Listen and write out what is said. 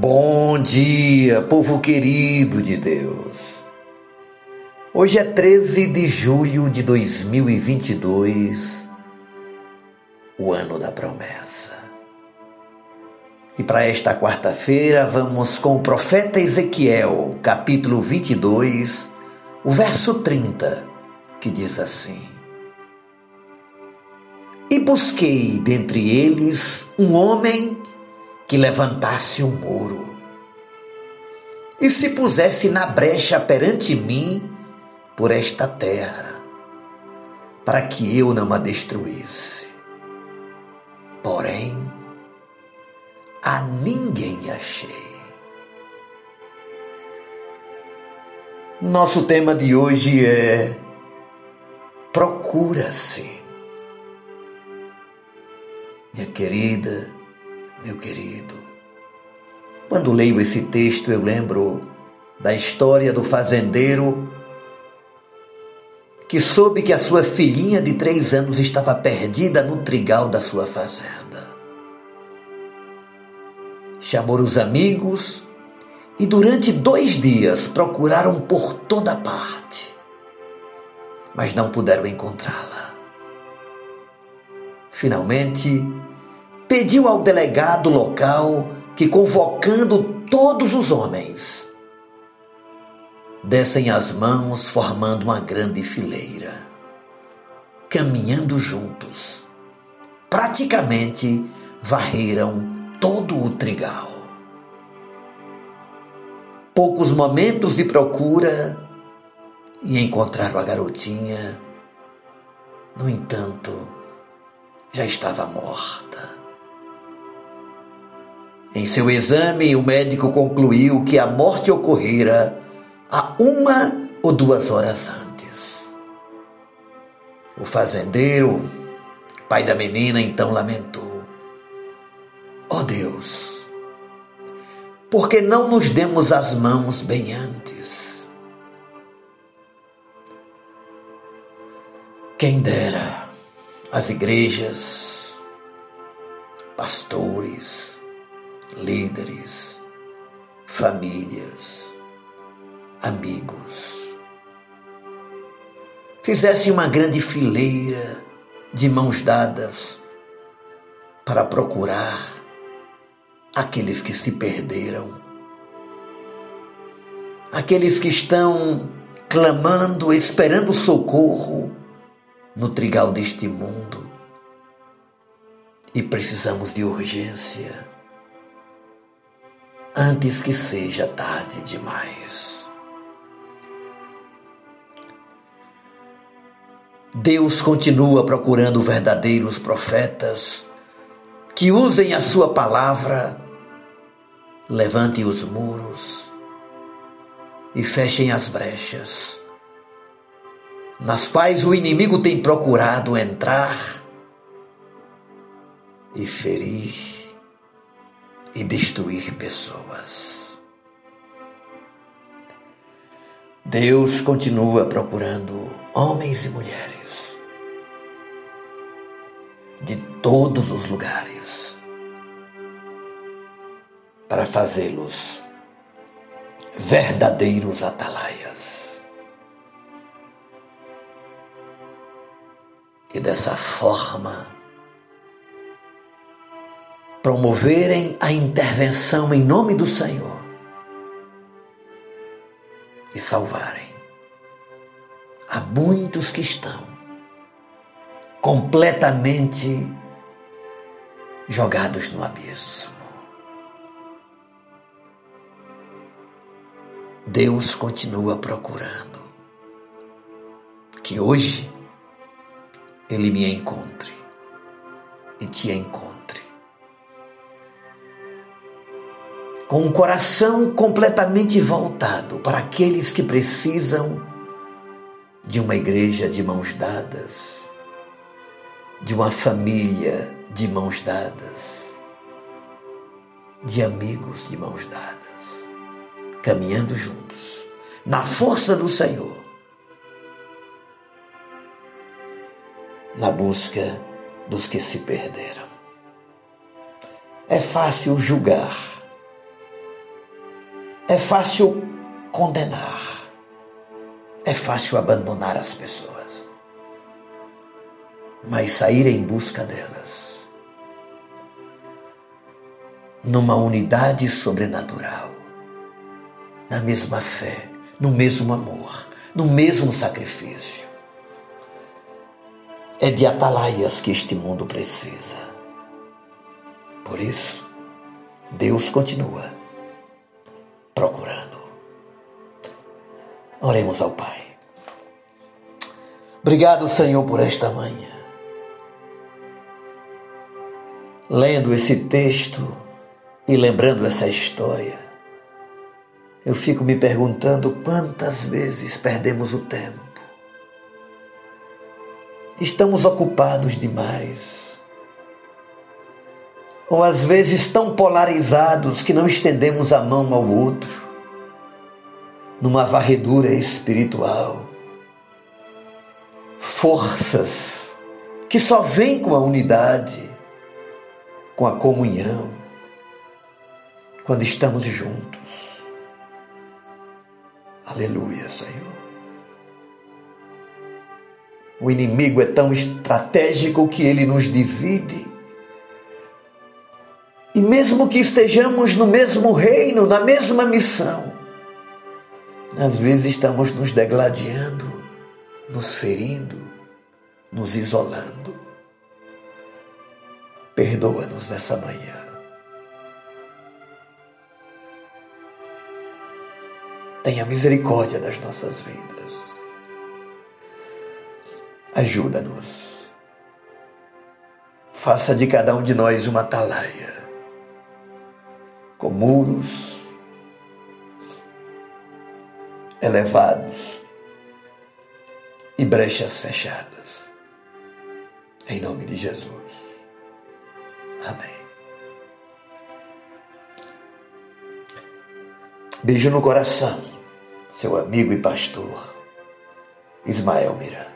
Bom dia, povo querido de Deus. Hoje é 13 de julho de 2022, o ano da promessa. E para esta quarta-feira vamos com o profeta Ezequiel, capítulo 22, o verso 30, que diz assim: E busquei dentre eles um homem que levantasse um muro e se pusesse na brecha perante mim por esta terra, para que eu não a destruísse. Porém, a ninguém achei. Nosso tema de hoje é Procura-se. Minha querida, meu querido. Quando leio esse texto, eu lembro da história do fazendeiro que soube que a sua filhinha de três anos estava perdida no trigal da sua fazenda. Chamou os amigos e durante dois dias procuraram por toda parte, mas não puderam encontrá-la. Finalmente, pediu ao delegado local que, convocando todos os homens, dessem as mãos formando uma grande fileira, caminhando juntos. Praticamente varreram todo o trigal. Poucos momentos de procura e encontraram a garotinha. No entanto, já estava morta. Em seu exame, o médico concluiu que a morte ocorrera há uma ou duas horas antes. O fazendeiro, pai da menina, então lamentou: Ó oh Deus, por que não nos demos as mãos bem antes? Quem dera as igrejas, pastores, líderes, famílias, amigos. Fizesse uma grande fileira de mãos dadas para procurar aqueles que se perderam, aqueles que estão clamando, esperando socorro no trigal deste mundo e precisamos de urgência antes que seja tarde demais. Deus continua procurando verdadeiros profetas que usem a sua palavra, levantem os muros e fechem as brechas, nas quais o inimigo tem procurado entrar e ferir e destruir pessoas. Deus continua procurando homens e mulheres de todos os lugares para fazê-los verdadeiros atalaias. E dessa forma, promoverem a intervenção em nome do Senhor e salvarem. Há muitos que estão completamente jogados no abismo. Deus continua procurando que hoje Ele me encontre e te encontre com o coração completamente voltado para aqueles que precisam de uma igreja de mãos dadas, de uma família de mãos dadas, de amigos de mãos dadas, caminhando juntos, na força do Senhor, na busca dos que se perderam. É fácil julgar É fácil condenar. É fácil abandonar as pessoas. Mas sair em busca delas numa unidade sobrenatural, na mesma fé, no mesmo amor, no mesmo sacrifício. É de atalaias que este mundo precisa. Por isso, Deus continua procurando. Oremos ao Pai. Obrigado, Senhor, por esta manhã. Lendo esse texto e lembrando essa história, eu fico me perguntando quantas vezes perdemos o tempo. Estamos ocupados demais ou às vezes tão polarizados que não estendemos a mão ao outro, numa varredura espiritual. Forças que só vêm com a unidade, com a comunhão, quando estamos juntos. Aleluia, Senhor. O inimigo é tão estratégico que ele nos divide e mesmo que estejamos no mesmo reino, na mesma missão, às vezes estamos nos degladiando, nos ferindo, nos isolando. Perdoa-nos nessa manhã. Tenha misericórdia das nossas vidas. Ajuda-nos. Faça de cada um de nós uma atalaia muros elevados e brechas fechadas. Em nome de Jesus. Amém. Beijo no coração, seu amigo e pastor Ismael Miranda.